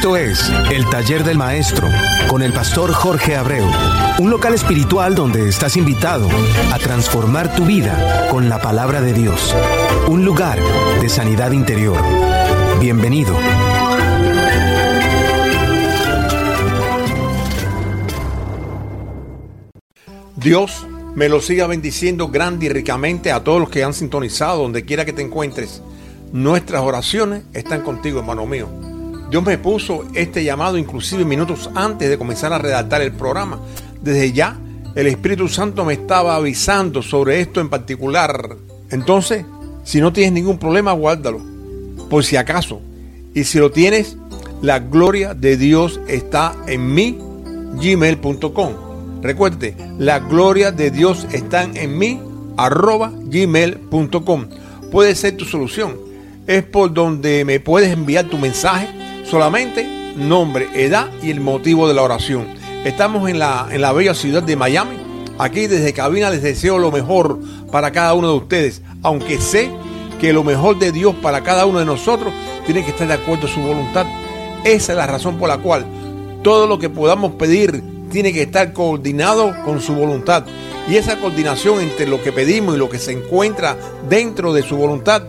Esto es El Taller del Maestro con el pastor Jorge Abreu, un local espiritual donde estás invitado a transformar tu vida con la palabra de Dios, un lugar de sanidad interior. Bienvenido. Dios me lo siga bendiciendo grande y ricamente a todos los que han sintonizado, donde quiera que te encuentres. Nuestras oraciones están contigo, hermano mío. Dios me puso este llamado inclusive minutos antes de comenzar a redactar el programa. Desde ya, el Espíritu Santo me estaba avisando sobre esto en particular. Entonces, si no tienes ningún problema, guárdalo. Por si acaso. Y si lo tienes, la gloria de Dios está en mi gmail.com. Recuerde, la gloria de Dios está en mí, arroba gmail.com. Puede ser tu solución. Es por donde me puedes enviar tu mensaje, solamente nombre, edad y el motivo de la oración. Estamos en la, en la bella ciudad de Miami. Aquí desde cabina les deseo lo mejor para cada uno de ustedes, aunque sé que lo mejor de Dios para cada uno de nosotros tiene que estar de acuerdo a su voluntad. Esa es la razón por la cual todo lo que podamos pedir tiene que estar coordinado con su voluntad. Y esa coordinación entre lo que pedimos y lo que se encuentra dentro de su voluntad,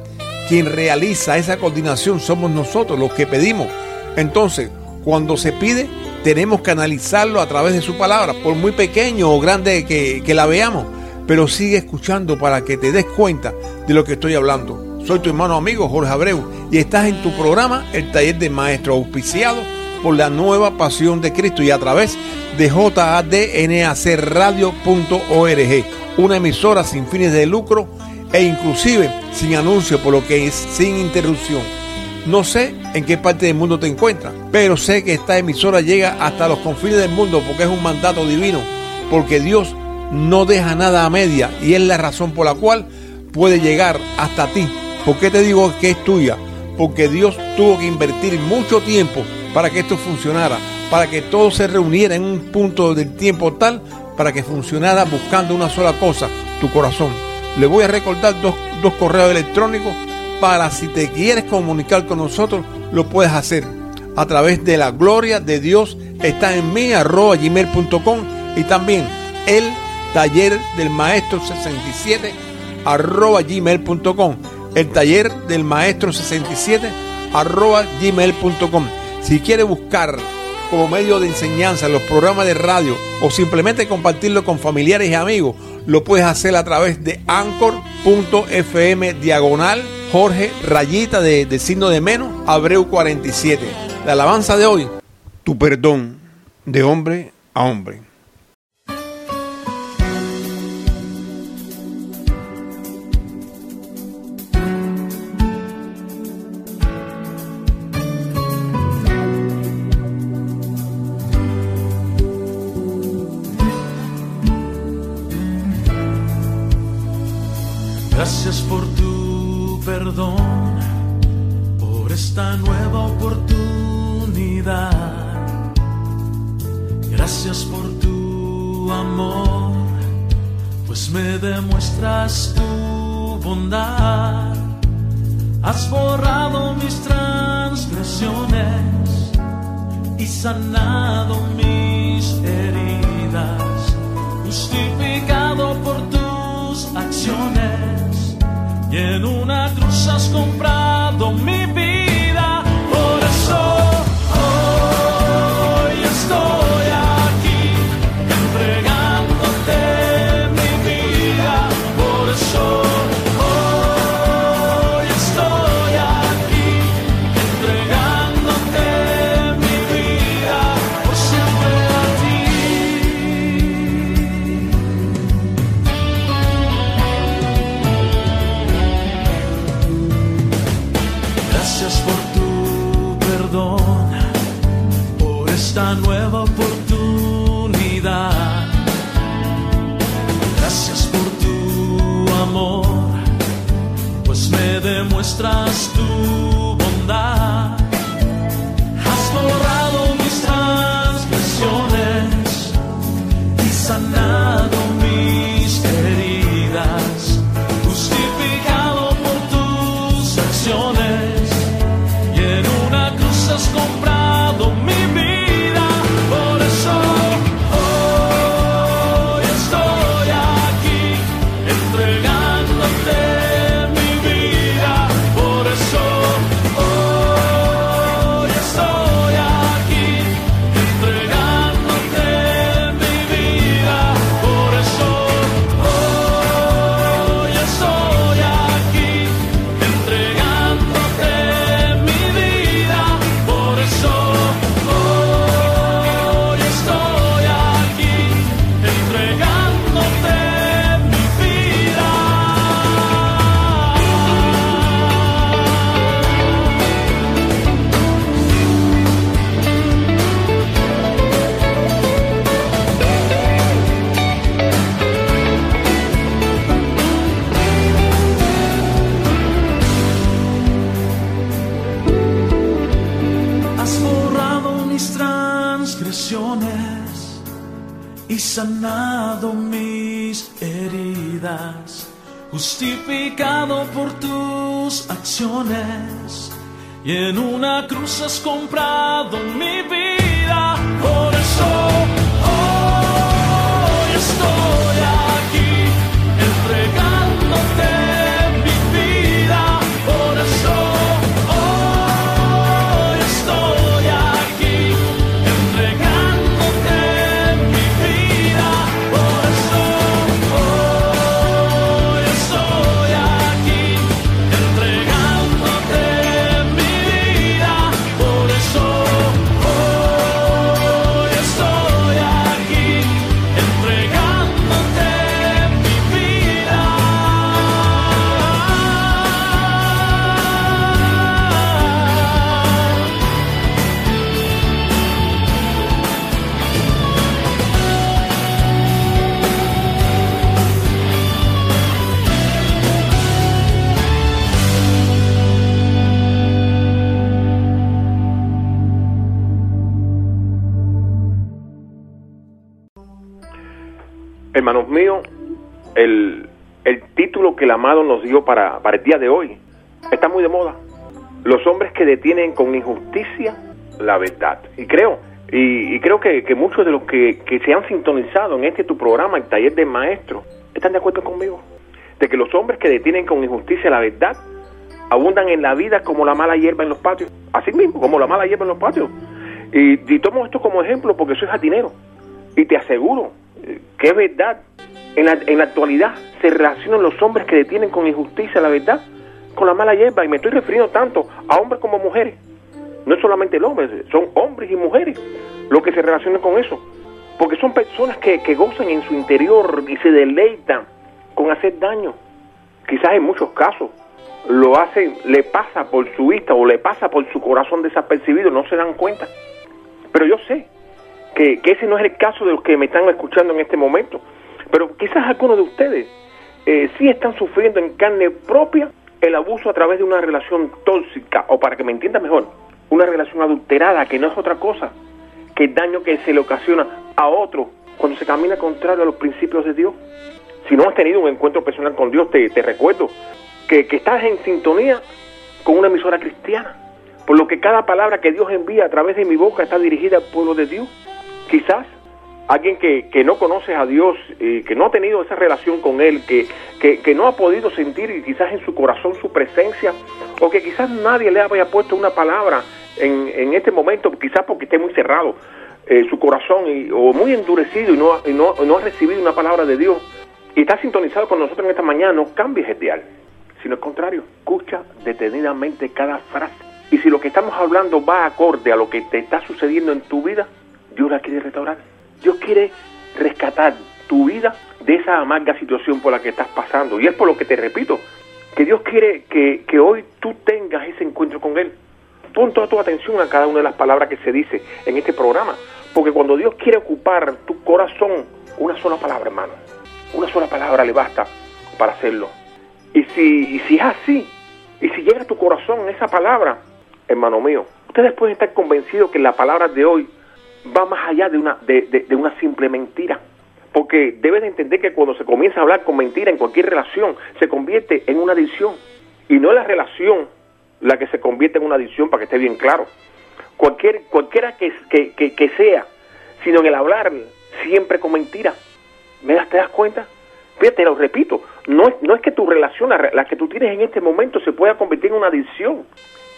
quien realiza esa coordinación somos nosotros, los que pedimos. Entonces, cuando se pide, tenemos que analizarlo a través de su palabra, por muy pequeño o grande que, que la veamos. Pero sigue escuchando para que te des cuenta de lo que estoy hablando. Soy tu hermano amigo Jorge Abreu y estás en tu programa, el taller de maestro auspiciado por la nueva pasión de Cristo y a través de jadnacradio.org, una emisora sin fines de lucro e inclusive sin anuncio, por lo que es sin interrupción. No sé en qué parte del mundo te encuentras, pero sé que esta emisora llega hasta los confines del mundo porque es un mandato divino, porque Dios no deja nada a media y es la razón por la cual puede llegar hasta ti. ¿Por qué te digo que es tuya? Porque Dios tuvo que invertir mucho tiempo para que esto funcionara, para que todo se reuniera en un punto del tiempo tal para que funcionara buscando una sola cosa, tu corazón. Le voy a recordar dos, dos correos electrónicos para si te quieres comunicar con nosotros, lo puedes hacer. A través de la gloria de Dios está en mí arroba gmail.com y también el taller del maestro 67 arroba gmail.com el taller del maestro 67 arroba gmail.com si quiere buscar como medio de enseñanza los programas de radio o simplemente compartirlo con familiares y amigos, lo puedes hacer a través de anchor.fm diagonal Jorge Rayita de, de signo de menos Abreu 47. La alabanza de hoy, tu perdón de hombre a hombre. Y sanado mis heridas, justificado por tus acciones y en una cruz has comprado demuestras tu bondad. Has borrado mis transgresiones justificado por tus acciones, y en una cruz has comprado mi vida. Hermanos míos, el, el título que el amado nos dio para, para el día de hoy está muy de moda. Los hombres que detienen con injusticia la verdad. Y creo, y, creo que, que muchos de los que, que se han sintonizado en este tu programa, el taller del maestro, están de acuerdo conmigo. De que los hombres que detienen con injusticia la verdad abundan en la vida como la mala hierba en los patios. Así mismo, como la mala hierba en los patios. Y, y tomo esto como ejemplo porque soy jardinero. Y te aseguro que es verdad. En la, en la actualidad se relacionan los hombres que detienen con injusticia la verdad con la mala hierba. Y me estoy refiriendo tanto a hombres como mujeres. No es solamente el hombre, son hombres y mujeres los que se relacionan con eso. Porque son personas que, que gozan en su interior y se deleitan con hacer daño. Quizás en muchos casos lo hacen, le pasa por su vista o le pasa por su corazón desapercibido, no se dan cuenta. Pero yo sé que, ese no es el caso de los que me están escuchando en este momento. Pero quizás algunos de ustedes eh, sí están sufriendo en carne propia el abuso a través de una relación tóxica, o para que me entienda mejor, una relación adulterada, que no es otra cosa que el daño que se le ocasiona a otro cuando se camina contrario a los principios de Dios. Si no has tenido un encuentro personal con Dios, te, te recuerdo que, que estás en sintonía con una emisora cristiana, por lo que cada palabra que Dios envía a través de mi boca está dirigida al pueblo de Dios. Quizás alguien que, que no conoce a Dios, eh, que no ha tenido esa relación con Él, que, que, no ha podido sentir quizás en su corazón su presencia, o que quizás nadie le haya puesto una palabra en, en este momento, quizás porque esté muy cerrado eh, su corazón y, o muy endurecido y no, y no, no ha recibido una palabra de Dios, y está sintonizado con nosotros en esta mañana, no cambies el dial, sino al contrario, escucha detenidamente cada frase. Y si lo que estamos hablando va acorde a lo que te está sucediendo en tu vida, Dios la quiere restaurar. Dios quiere rescatar tu vida de esa amarga situación por la que estás pasando. Y es por lo que te repito, que Dios quiere que, hoy tú tengas ese encuentro con Él. Pon toda tu atención a cada una de las palabras que se dice en este programa. Porque cuando Dios quiere ocupar tu corazón, una sola palabra, hermano, una sola palabra le basta para hacerlo. Y si, y si es así, y si llega a tu corazón esa palabra, hermano mío, ustedes pueden estar convencidos que la palabra de hoy va más allá de una, de, de- de una simple mentira. Porque debes de entender que cuando se comienza a hablar con mentira en cualquier relación, se convierte en una adicción. Y no es la relación la que se convierte en una adicción, para que esté bien claro. Cualquier, cualquiera que, que, que, que sea, sino en el hablar siempre con mentira. ¿Me das, ¿Te das cuenta? Fíjate, lo repito, no es, no es que tu relación, la, la que tú tienes en este momento, se pueda convertir en una adicción,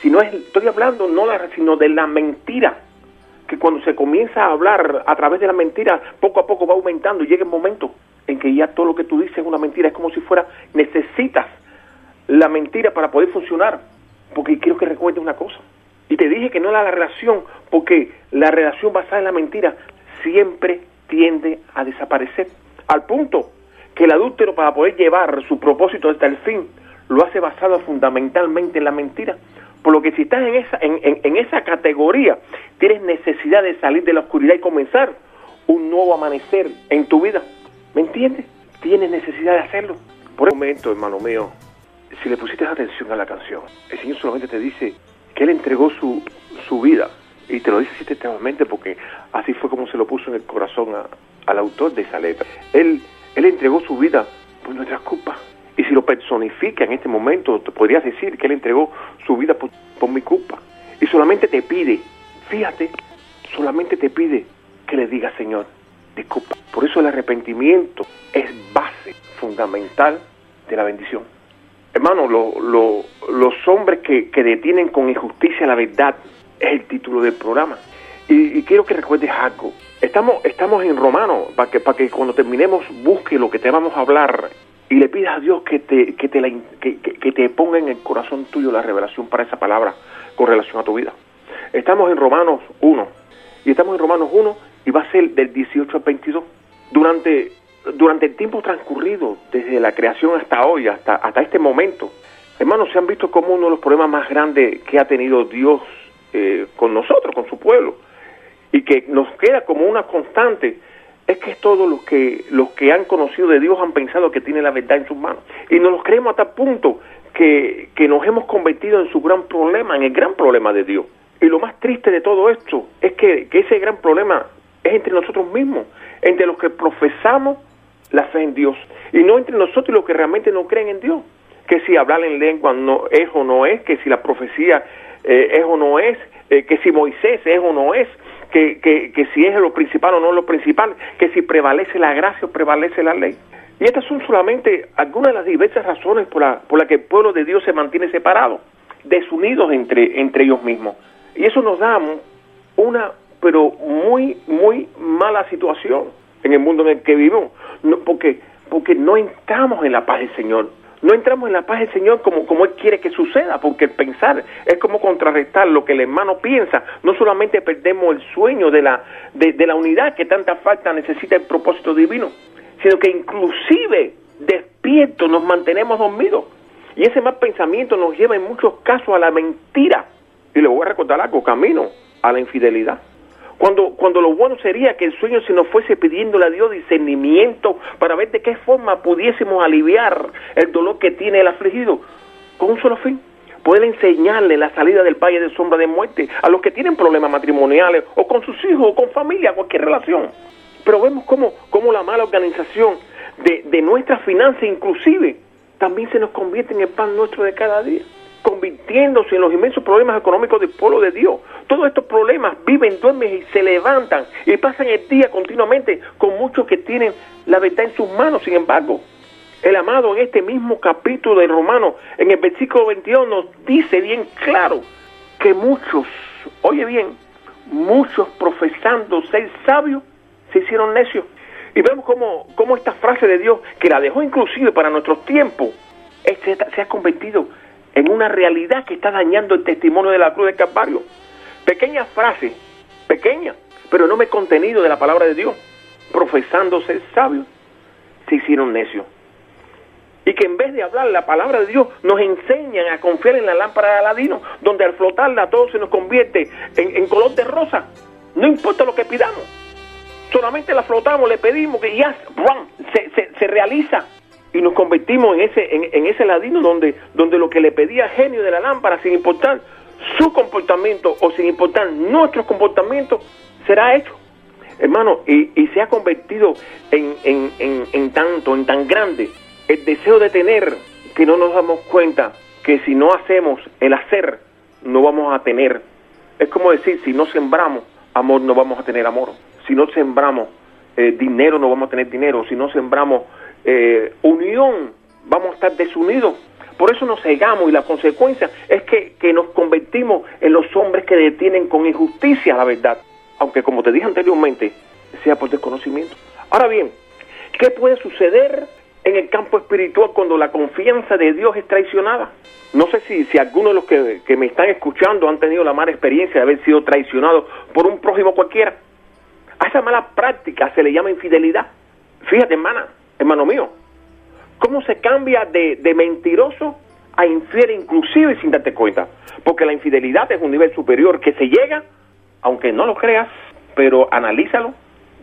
sino es, estoy hablando no la, sino de la mentira, que cuando se comienza a hablar a través de la mentira, poco a poco va aumentando y llega el momento en que ya todo lo que tú dices es una mentira, es como si fuera, necesitas la mentira para poder funcionar, porque quiero que recuerdes una cosa, y te dije que no la relación, porque la relación basada en la mentira siempre tiende a desaparecer, al punto que el adúltero para poder llevar su propósito hasta el fin lo hace basado fundamentalmente en la mentira. Por lo que si estás en esa, en, en- esa categoría, tienes necesidad de salir de la oscuridad y comenzar un nuevo amanecer en tu vida. ¿Me entiendes? Tienes necesidad de hacerlo. Por el momento, hermano mío, si le pusiste atención a la canción, el Señor solamente te dice que Él entregó su, su vida. Y te lo dice así textualmente porque así fue como se lo puso en el corazón al autor de esa letra. Él, él entregó su vida por nuestras culpas. Y si lo personifica en este momento, te podrías decir que Él entregó su vida por, por mi culpa. Y solamente te pide, fíjate, solamente te pide que le digas, Señor, disculpa. Por eso el arrepentimiento es base fundamental de la bendición. Hermano, lo- lo- los hombres que, que detienen con injusticia la verdad es el título del programa. Y, y quiero que recuerdes algo. Estamos, estamos en Romano, para que, para que cuando terminemos busque lo que te vamos a hablar y le pidas a Dios que te, que te, la que te ponga en el corazón tuyo la revelación para esa palabra con relación a tu vida. Estamos en Romanos 1 y estamos en Romanos 1 y va a ser del 18 al 22. Durante, durante el tiempo transcurrido, desde la creación hasta hoy, hasta, hasta este momento, hermanos, se han visto como uno de los problemas más grandes que ha tenido Dios eh, con nosotros, con su pueblo, y que nos queda como una constante, es que todos los que, los que han conocido de Dios han pensado que tiene la verdad en sus manos. Y nos los creemos a tal punto que, que nos hemos convertido en su gran problema, en el gran problema de Dios. Y lo más triste de todo esto es que, que ese gran problema es entre nosotros mismos, entre los que profesamos la fe en Dios, y no entre nosotros y los que realmente no creen en Dios. Que si hablar en lengua no es o no es, que si la profecía eh, es o no es, eh, que si Moisés es o no es, que, que, que si es lo principal o no lo principal, que si prevalece la gracia o prevalece la ley. Y estas son solamente algunas de las diversas razones por las por la que el pueblo de Dios se mantiene separado, desunidos entre, entre ellos mismos. Y eso nos da una, pero muy, muy mala situación en el mundo en el que vivimos, no, porque, porque no entramos en la paz del Señor. No entramos en la paz del Señor como, como Él quiere que suceda, porque el pensar es como contrarrestar lo que el hermano piensa. No solamente perdemos el sueño de la, de, la unidad que tanta falta necesita el propósito divino, sino que inclusive despiertos nos mantenemos dormidos. Y ese mal pensamiento nos lleva en muchos casos a la mentira. Y le voy a recordar algo, camino a la infidelidad. Cuando, cuando lo bueno sería que el sueño se nos fuese pidiéndole a Dios discernimiento para ver de qué forma pudiésemos aliviar el dolor que tiene el afligido, con un solo fin, poder enseñarle la salida del valle de sombra de muerte a los que tienen problemas matrimoniales o con sus hijos o con familia, cualquier relación. Pero vemos cómo, cómo la mala organización de, de nuestras finanzas inclusive también se nos convierte en el pan nuestro de cada día convirtiéndose en los inmensos problemas económicos del pueblo de Dios. Todos estos problemas viven, duermen y se levantan y pasan el día continuamente con muchos que tienen la verdad en sus manos. Sin embargo, el amado en este mismo capítulo de Romanos, en el versículo 22, nos dice bien claro que muchos, oye bien, muchos profesando ser sabios, se hicieron necios. Y vemos cómo, cómo esta frase de Dios, que la dejó inclusive para nuestros tiempos, se, ha convertido en una realidad que está dañando el testimonio de la cruz del Calvario. Pequeña frase, pequeña, pero no me contenido de la palabra de Dios. Profesando ser sabios, se hicieron necios. Y que en vez de hablar la palabra de Dios, nos enseñan a confiar en la lámpara de Aladino, donde al flotarla todo se nos convierte en, en color de rosa. No importa lo que pidamos. Solamente la flotamos, le pedimos que ya se, se realiza y nos convertimos en ese en, ese ladino donde donde lo que le pedía genio de la lámpara sin importar su comportamiento o sin importar nuestros comportamientos será hecho. Hermano y, y se ha convertido en, en, en, en tanto en tan grande el deseo de tener que no nos damos cuenta que si no hacemos el hacer no vamos a tener. Es como decir si no sembramos amor no vamos a tener amor. Si no sembramos eh, dinero no vamos a tener dinero. Si no sembramos eh, unión, vamos a estar desunidos. Por eso nos cegamos y la consecuencia es que, que, nos convertimos en los hombres que detienen con injusticia la verdad, aunque como te dije anteriormente, sea por desconocimiento. Ahora bien, ¿qué puede suceder en el campo espiritual cuando la confianza de Dios es traicionada? No sé si, si algunos de los que, que me están escuchando han tenido la mala experiencia de haber sido traicionados por un prójimo cualquiera. A esa mala práctica se le llama infidelidad. Fíjate, hermana, hermano mío, cómo se cambia de, de, mentiroso a infiel inclusive sin darte cuenta. Porque la infidelidad es un nivel superior que se llega, aunque no lo creas, pero analízalo,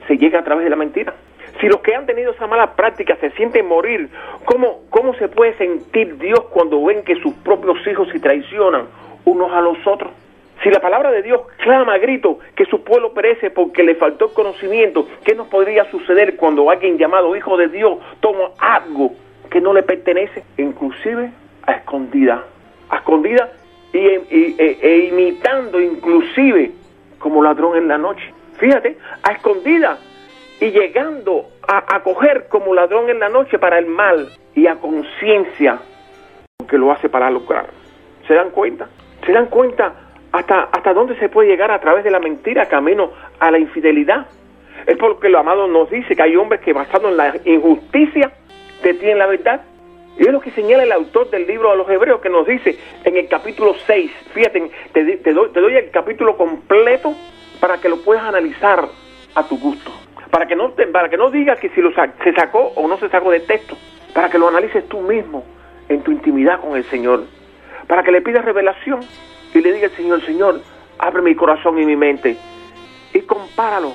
se llega a través de la mentira. Si los que han tenido esa mala práctica se sienten morir, ¿cómo, cómo se puede sentir Dios cuando ven que sus propios hijos se traicionan unos a los otros? Si la palabra de Dios clama a grito que su pueblo perece porque le faltó conocimiento, ¿qué nos podría suceder cuando alguien llamado hijo de Dios toma algo que no le pertenece? Inclusive a escondida, a escondida y, e, e imitando inclusive como ladrón en la noche. Fíjate, a escondida y llegando a, a coger como ladrón en la noche para el mal y a conciencia que lo hace para lograr. ¿Se dan cuenta? ¿Se dan cuenta hasta, hasta dónde se puede llegar a través de la mentira camino a la infidelidad? Es porque lo amado nos dice que hay hombres que basado en la injusticia detienen la verdad. Y es lo que señala el autor del libro a los hebreos que nos dice en el capítulo 6. Fíjate, te, doy, el capítulo completo para que lo puedas analizar a tu gusto. Para que no, te- para que no digas que si lo sa- se sacó o no se sacó de texto. Para que lo analices tú mismo en tu intimidad con el Señor. Para que le pidas revelación y le digas al Señor, Señor, abre mi corazón y mi mente. Y compáralo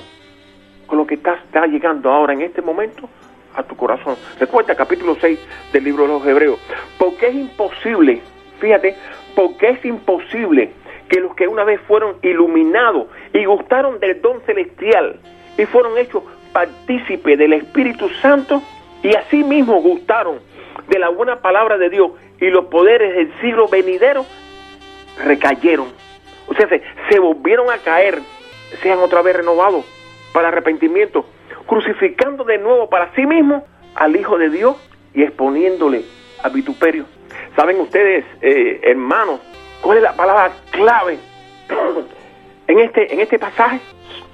con lo que está, está llegando ahora en este momento a tu corazón. Recuerda capítulo 6 del libro de los Hebreos. Porque es imposible, fíjate, porque es imposible que los que una vez fueron iluminados y gustaron del don celestial y fueron hechos partícipes del Espíritu Santo y asimismo gustaron de la buena palabra de Dios y los poderes del siglo venidero, recayeron. O sea, se, volvieron a caer, sean otra vez renovados para arrepentimiento, crucificando de nuevo para sí mismo al Hijo de Dios y exponiéndole a vituperio. ¿Saben ustedes, eh, hermanos, cuál es la palabra clave en este, en este pasaje?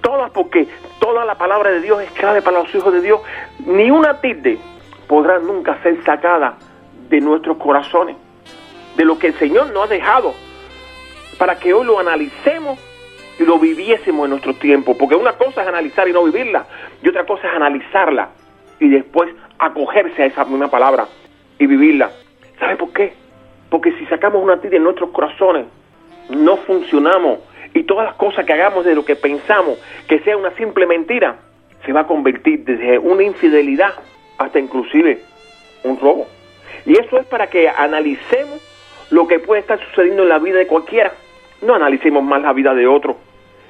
Todas, porque toda la palabra de Dios es clave para los hijos de Dios. Ni una tilde podrá nunca ser sacada de nuestros corazones, de lo que el Señor nos ha dejado para que hoy lo analicemos y lo viviésemos en nuestro tiempo. Porque una cosa es analizar y no vivirla, y otra cosa es analizarla y después acogerse a esa misma palabra y vivirla. ¿Sabe por qué? Porque si sacamos una tira en nuestros corazones, no funcionamos y todas las cosas que hagamos de lo que pensamos que sea una simple mentira, se va a convertir desde una infidelidad hasta inclusive un robo. Y eso es para que analicemos lo que puede estar sucediendo en la vida de cualquiera. No analicemos más la vida de otro.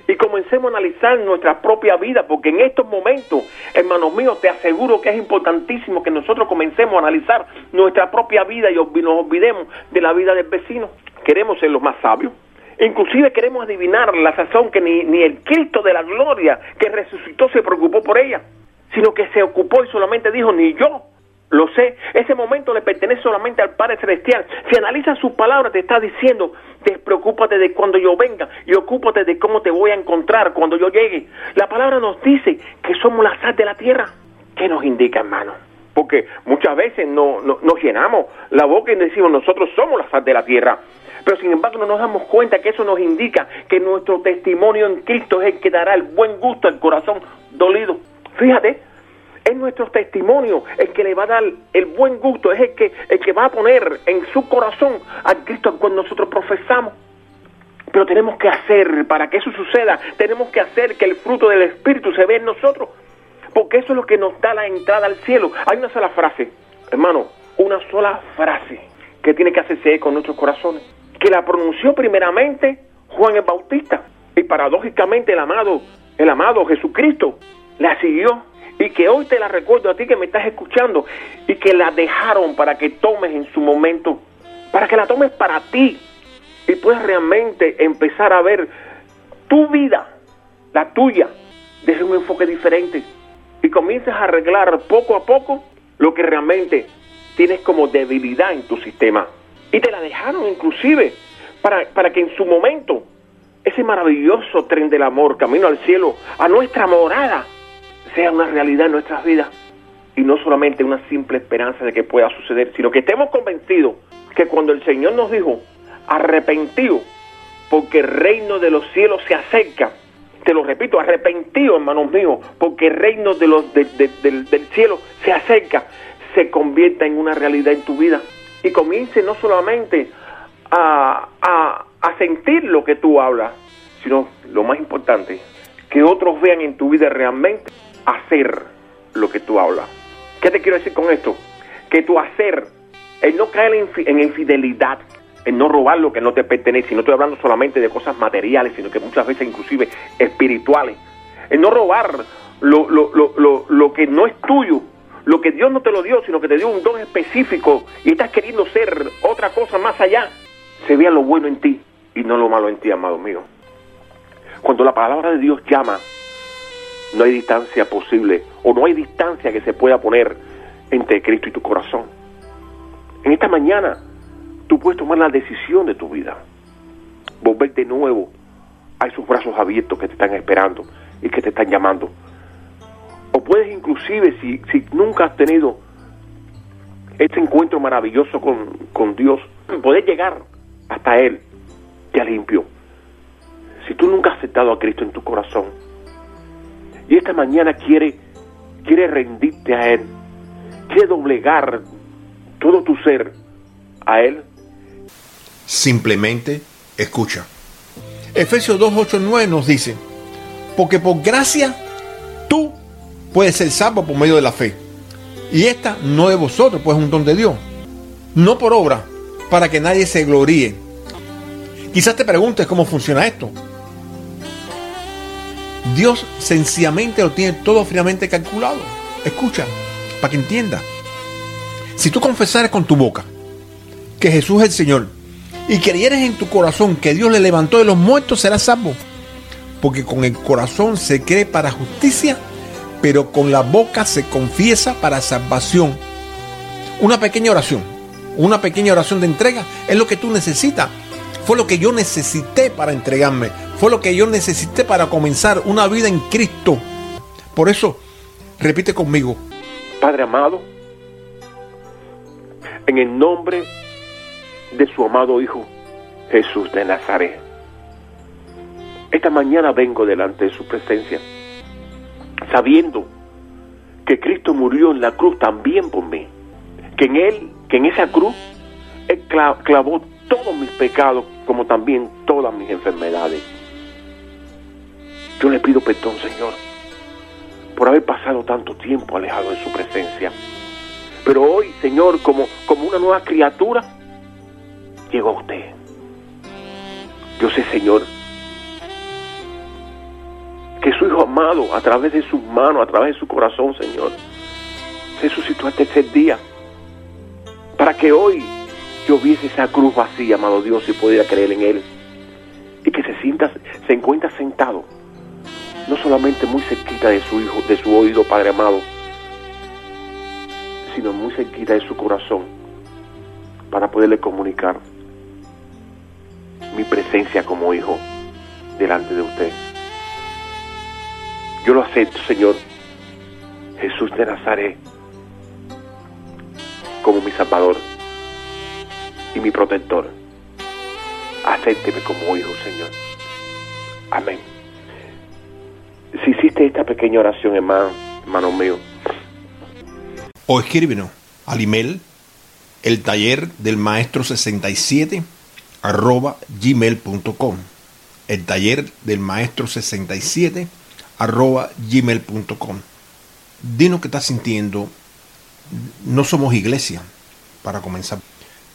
Y comencemos a analizar nuestra propia vida, porque en estos momentos, hermanos míos, te aseguro que es importantísimo que nosotros comencemos a analizar nuestra propia vida y nos olvidemos de la vida del vecino. Queremos ser los más sabios. Inclusive queremos adivinar la sazón que ni, ni el Cristo de la gloria que resucitó se preocupó por ella, sino que se ocupó y solamente dijo, ni yo lo sé, ese momento le pertenece solamente al Padre Celestial. Si analizas sus palabras, te está diciendo, despreocúpate de cuando yo venga y ocúpate de cómo te voy a encontrar cuando yo llegue. La palabra nos dice que somos la sal de la tierra. ¿Qué nos indica, hermano? Porque muchas veces no, no- nos llenamos la boca y decimos, nosotros somos la sal de la tierra. Pero sin embargo no nos damos cuenta que eso nos indica que nuestro testimonio en Cristo es el que dará el buen gusto al corazón dolido. Fíjate, es nuestro testimonio el que le va a dar el buen gusto, es el que, el que va a poner en su corazón a Cristo cuando nosotros profesamos. Pero tenemos que hacer, para que eso suceda, tenemos que hacer que el fruto del Espíritu se vea en nosotros. Porque eso es lo que nos da la entrada al cielo. Hay una sola frase, hermano, una sola frase que tiene que hacerse con nuestros corazones. Que la pronunció primeramente Juan el Bautista. Y paradójicamente el amado, el amado Jesucristo la siguió. Y que hoy te la recuerdo a ti que me estás escuchando. Y que la dejaron para que tomes en su momento. Para que la tomes para ti. Y puedas realmente empezar a ver tu vida, la tuya, desde un enfoque diferente. Y comienzas a arreglar poco a poco lo que realmente tienes como debilidad en tu sistema. Y te la dejaron inclusive para, para que en su momento ese maravilloso tren del amor, camino al cielo, a nuestra morada, sea una realidad en nuestras vidas. Y no solamente una simple esperanza de que pueda suceder, sino que estemos convencidos que cuando el Señor nos dijo, arrepentido, porque el reino de los cielos se acerca. Te lo repito, arrepentido, hermanos míos, porque el reino de los, de- de- del, cielo se acerca, se convierta en una realidad en tu vida. Y comience no solamente a sentir lo que tú hablas, sino lo más importante, que otros vean en tu vida realmente hacer lo que tú hablas. ¿Qué te quiero decir con esto? Que tu hacer, el no caer en, infi- en infidelidad, en no robar lo que no te pertenece. Y no estoy hablando solamente de cosas materiales, sino que muchas veces inclusive espirituales. En no robar lo, lo, lo, lo que no es tuyo, lo que Dios no te lo dio, sino que te dio un don específico y estás queriendo ser otra cosa más allá. Se vea lo bueno en ti y no lo malo en ti, amado mío. Cuando la palabra de Dios llama, no hay distancia posible o no hay distancia que se pueda poner entre Cristo y tu corazón. En esta mañana tú puedes tomar la decisión de tu vida, volver de nuevo a esos brazos abiertos que te están esperando y que te están llamando. O puedes inclusive, si, si nunca has tenido este encuentro maravilloso con, con Dios, poder llegar hasta Él ya limpio. Si tú nunca has aceptado a Cristo en tu corazón y esta mañana quiere, quiere rendirte a Él, quiere doblegar todo tu ser a Él, Simplemente escucha. Efesios 2, 8, 9 nos dice, porque por gracia tú puedes ser salvo por medio de la fe. Y esta no de vosotros, pues es un don de Dios. No por obra, para que nadie se gloríe. Quizás te preguntes cómo funciona esto. Dios sencillamente lo tiene todo fríamente calculado. Escucha, para que entienda. Si tú confesares con tu boca que Jesús es el Señor y creyeres en tu corazón que Dios le levantó de los muertos, serás salvo. Porque con el corazón se cree para justicia, pero con la boca se confiesa para salvación. Una pequeña oración, una pequeña oración de entrega es lo que tú necesitas. Fue lo que yo necesité para entregarme. Fue lo que yo necesité para comenzar una vida en Cristo. Por eso, repite conmigo. Padre amado, en el nombre de su amado Hijo Jesús de Nazaret. Esta mañana vengo delante de su presencia, sabiendo que Cristo murió en la cruz también por mí, que en Él, que en esa cruz, Él clavó todos mis pecados, como también todas mis enfermedades. Yo le pido perdón, Señor, por haber pasado tanto tiempo alejado de su presencia. Pero hoy, Señor, como, como una nueva criatura, llegó a usted. Yo sé, Señor, que su Hijo amado, a través de sus manos, a través de su corazón, Señor, se suscitó al tercer día. Para que hoy yo viese esa cruz vacía, amado Dios, y pudiera creer en Él. Y que se sienta, se encuentra sentado, no solamente muy cerquita de su Hijo, de su oído, Padre amado, sino muy cerquita de su corazón, para poderle comunicar mi presencia como hijo delante de usted. Yo lo acepto, Señor, Jesús de Nazaret, como mi Salvador y mi protector. Acépteme como hijo, Señor. Amén. Si hiciste esta pequeña oración, hermano, hermano mío, O escríbenos al email el taller del maestro 67 arroba gmail.com el taller del maestro 67 arroba gmail.com dinos qué estás sintiendo. No somos iglesia para comenzar.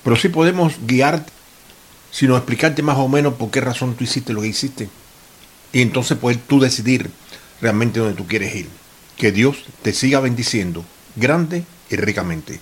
Pero sí podemos guiarte sino explicarte más o menos por qué razón tú hiciste lo que hiciste. Y entonces puedes tú decidir realmente dónde tú quieres ir. Que Dios te siga bendiciendo grande y ricamente